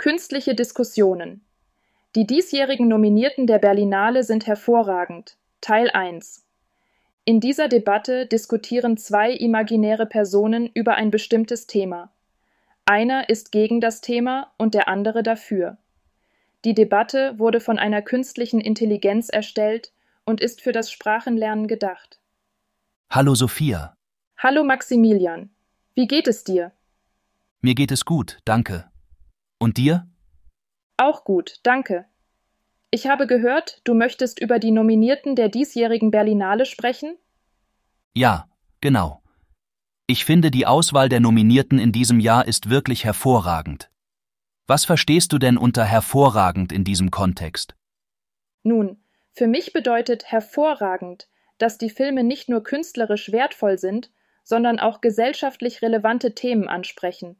Künstliche Diskussionen. Die diesjährigen Nominierten der Berlinale sind hervorragend. Teil 1. In dieser Debatte diskutieren zwei imaginäre Personen über ein bestimmtes Thema. Einer ist gegen das Thema und der andere dafür. Die Debatte wurde von einer künstlichen Intelligenz erstellt und ist für das Sprachenlernen gedacht. Hallo Sophia. Hallo Maximilian. Wie geht es dir? Mir geht es gut, danke. Und dir? Auch gut, danke. Ich habe gehört, du möchtest über die Nominierten der diesjährigen Berlinale sprechen? Ja, genau. Ich finde, die Auswahl der Nominierten in diesem Jahr ist wirklich hervorragend. Was verstehst du denn unter hervorragend in diesem Kontext? Nun, für mich bedeutet hervorragend, dass die Filme nicht nur künstlerisch wertvoll sind, sondern auch gesellschaftlich relevante Themen ansprechen.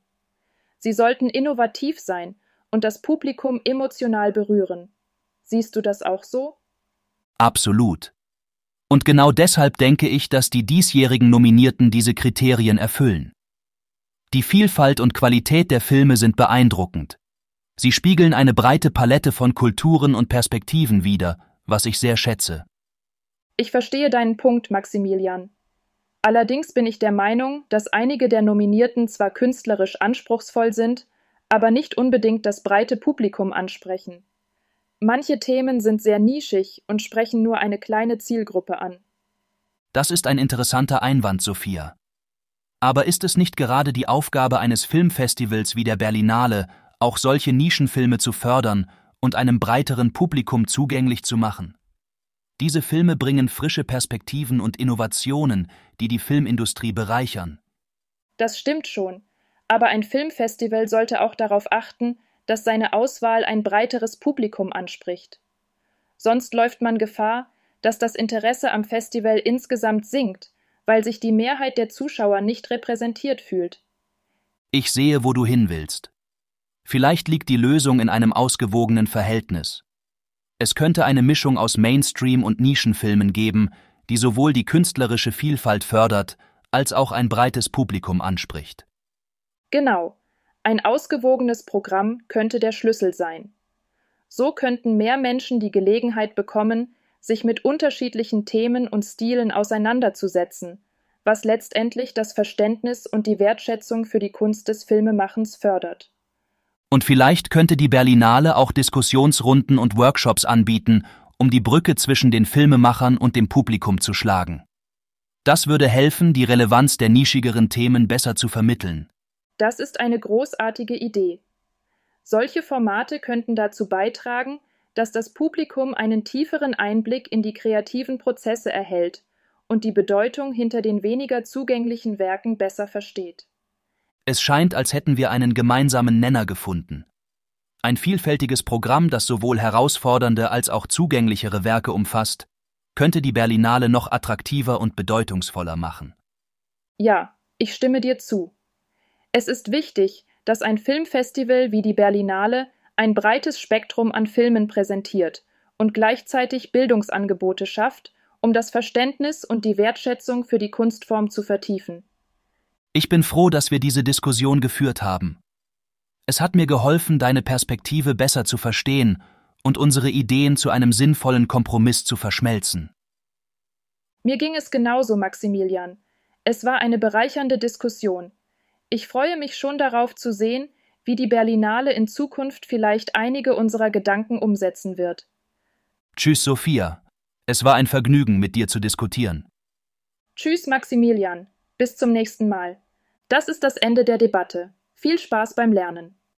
Sie sollten innovativ sein und das Publikum emotional berühren. Siehst du das auch so? Absolut. Und genau deshalb denke ich, dass die diesjährigen Nominierten diese Kriterien erfüllen. Die Vielfalt und Qualität der Filme sind beeindruckend. Sie spiegeln eine breite Palette von Kulturen und Perspektiven wider, was ich sehr schätze. Ich verstehe deinen Punkt, Maximilian. Allerdings bin ich der Meinung, dass einige der Nominierten zwar künstlerisch anspruchsvoll sind, aber nicht unbedingt das breite Publikum ansprechen. Manche Themen sind sehr nischig und sprechen nur eine kleine Zielgruppe an. Das ist ein interessanter Einwand, Sophia. Aber ist es nicht gerade die Aufgabe eines Filmfestivals wie der Berlinale, auch solche Nischenfilme zu fördern und einem breiteren Publikum zugänglich zu machen? Diese Filme bringen frische Perspektiven und Innovationen, die die Filmindustrie bereichern. Das stimmt schon, aber ein Filmfestival sollte auch darauf achten, dass seine Auswahl ein breiteres Publikum anspricht. Sonst läuft man Gefahr, dass das Interesse am Festival insgesamt sinkt, weil sich die Mehrheit der Zuschauer nicht repräsentiert fühlt. Ich sehe, wo du hin willst. Vielleicht liegt die Lösung in einem ausgewogenen Verhältnis. Es könnte eine Mischung aus Mainstream- und Nischenfilmen geben, die sowohl die künstlerische Vielfalt fördert, als auch ein breites Publikum anspricht. Genau, ein ausgewogenes Programm könnte der Schlüssel sein. So könnten mehr Menschen die Gelegenheit bekommen, sich mit unterschiedlichen Themen und Stilen auseinanderzusetzen, was letztendlich das Verständnis und die Wertschätzung für die Kunst des Filmemachens fördert. Und vielleicht könnte die Berlinale auch Diskussionsrunden und Workshops anbieten, um die Brücke zwischen den Filmemachern und dem Publikum zu schlagen. Das würde helfen, die Relevanz der nischigeren Themen besser zu vermitteln. Das ist eine großartige Idee. Solche Formate könnten dazu beitragen, dass das Publikum einen tieferen Einblick in die kreativen Prozesse erhält und die Bedeutung hinter den weniger zugänglichen Werken besser versteht. Es scheint, als hätten wir einen gemeinsamen Nenner gefunden. Ein vielfältiges Programm, das sowohl herausfordernde als auch zugänglichere Werke umfasst, könnte die Berlinale noch attraktiver und bedeutungsvoller machen. Ja, ich stimme dir zu. Es ist wichtig, dass ein Filmfestival wie die Berlinale ein breites Spektrum an Filmen präsentiert und gleichzeitig Bildungsangebote schafft, um das Verständnis und die Wertschätzung für die Kunstform zu vertiefen. Ich bin froh, dass wir diese Diskussion geführt haben. Es hat mir geholfen, deine Perspektive besser zu verstehen und unsere Ideen zu einem sinnvollen Kompromiss zu verschmelzen. Mir ging es genauso, Maximilian. Es war eine bereichernde Diskussion. Ich freue mich schon darauf zu sehen, wie die Berlinale in Zukunft vielleicht einige unserer Gedanken umsetzen wird. Tschüss, Sophia. Es war ein Vergnügen, mit dir zu diskutieren. Tschüss, Maximilian. Bis zum nächsten Mal. Das ist das Ende der Debatte. Viel Spaß beim Lernen.